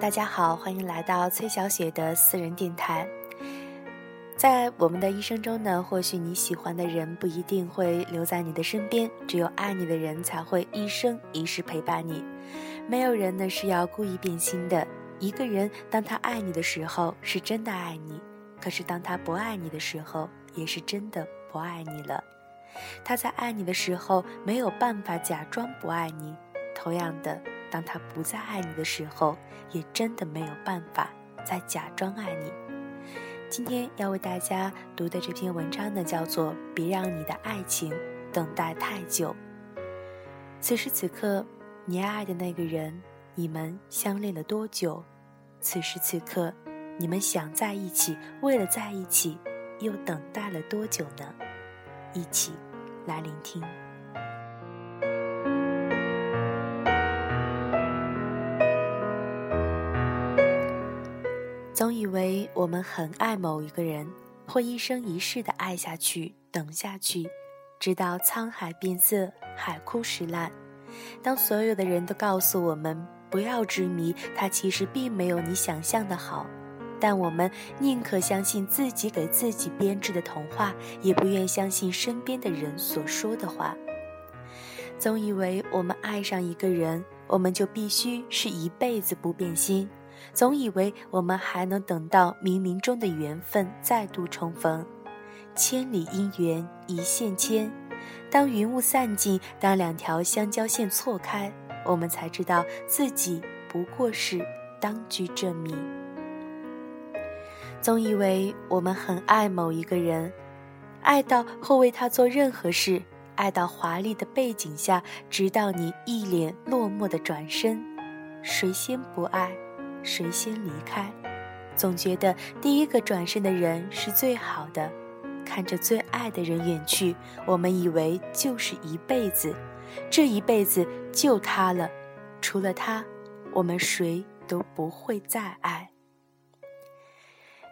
大家好，欢迎来到崔小雪的私人电台。在我们的一生中呢，或许你喜欢的人不一定会留在你的身边，只有爱你的人才会一生一世陪伴你。没有人呢是要故意变心的。一个人当他爱你的时候，是真的爱你；可是当他不爱你的时候，也是真的不爱你了。他在爱你的时候，没有办法假装不爱你；同样的。当他不再爱你的时候，也真的没有办法再假装爱你。今天要为大家读的这篇文章呢，叫做《别让你的爱情等待太久》。此时此刻，你爱的那个人，你们相恋了多久？此时此刻，你们想在一起，为了在一起，又等待了多久呢？一起来聆听。总以为我们很爱某一个人，会一生一世的爱下去、等下去，直到沧海变色、海枯石烂。当所有的人都告诉我们不要执迷，他其实并没有你想象的好，但我们宁可相信自己给自己编织的童话，也不愿相信身边的人所说的话。总以为我们爱上一个人，我们就必须是一辈子不变心。总以为我们还能等到冥冥中的缘分再度重逢，千里姻缘一线牵。当云雾散尽，当两条相交线错开，我们才知道自己不过是当局者迷。总以为我们很爱某一个人，爱到会为他做任何事，爱到华丽的背景下，直到你一脸落寞的转身，谁先不爱？谁先离开，总觉得第一个转身的人是最好的。看着最爱的人远去，我们以为就是一辈子，这一辈子就他了。除了他，我们谁都不会再爱。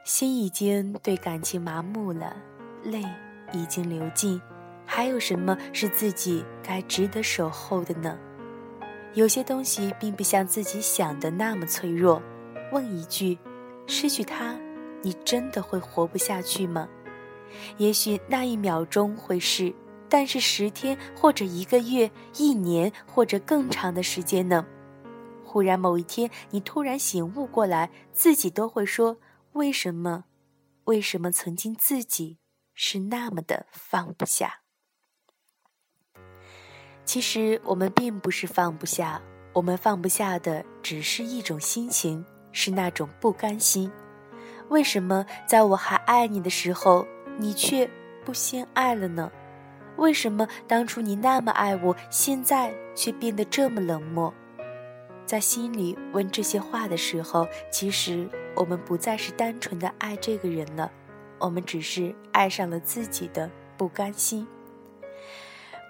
心已经对感情麻木了，泪已经流尽，还有什么是自己该值得守候的呢？有些东西并不像自己想的那么脆弱。问一句：失去他，你真的会活不下去吗？也许那一秒钟会是，但是十天或者一个月、一年或者更长的时间呢？忽然某一天，你突然醒悟过来，自己都会说：为什么？为什么曾经自己是那么的放不下？其实我们并不是放不下，我们放不下的只是一种心情，是那种不甘心。为什么在我还爱你的时候，你却不先爱了呢？为什么当初你那么爱我，现在却变得这么冷漠？在心里问这些话的时候，其实我们不再是单纯的爱这个人了，我们只是爱上了自己的不甘心。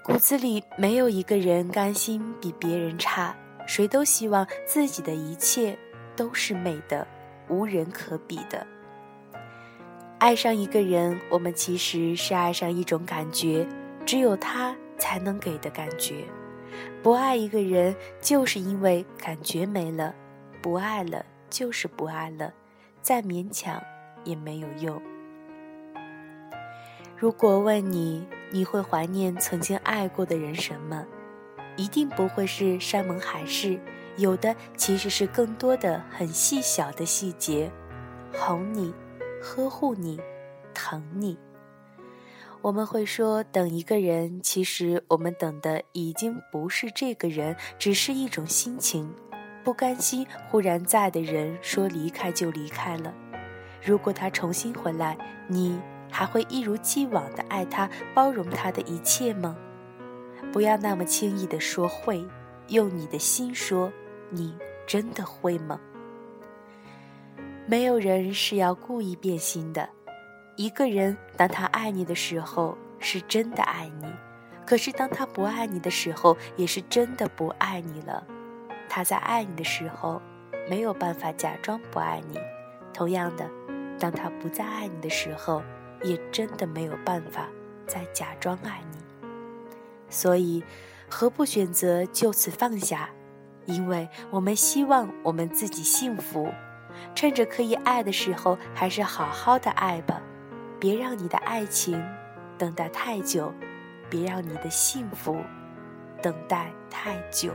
骨子里没有一个人甘心比别人差，谁都希望自己的一切都是美的，无人可比的。爱上一个人，我们其实是爱上一种感觉，只有他才能给的感觉。不爱一个人，就是因为感觉没了；不爱了，就是不爱了，再勉强也没有用。如果问你，你会怀念曾经爱过的人什么？一定不会是山盟海誓，有的其实是更多的很细小的细节，哄你，呵护你，疼你。我们会说等一个人，其实我们等的已经不是这个人，只是一种心情，不甘心忽然在的人说离开就离开了。如果他重新回来，你。还会一如既往的爱他，包容他的一切吗？不要那么轻易的说会，用你的心说，你真的会吗？没有人是要故意变心的。一个人当他爱你的时候，是真的爱你；可是当他不爱你的时候，也是真的不爱你了。他在爱你的时候，没有办法假装不爱你；同样的，当他不再爱你的时候，也真的没有办法再假装爱你，所以何不选择就此放下？因为我们希望我们自己幸福。趁着可以爱的时候，还是好好的爱吧，别让你的爱情等待太久，别让你的幸福等待太久。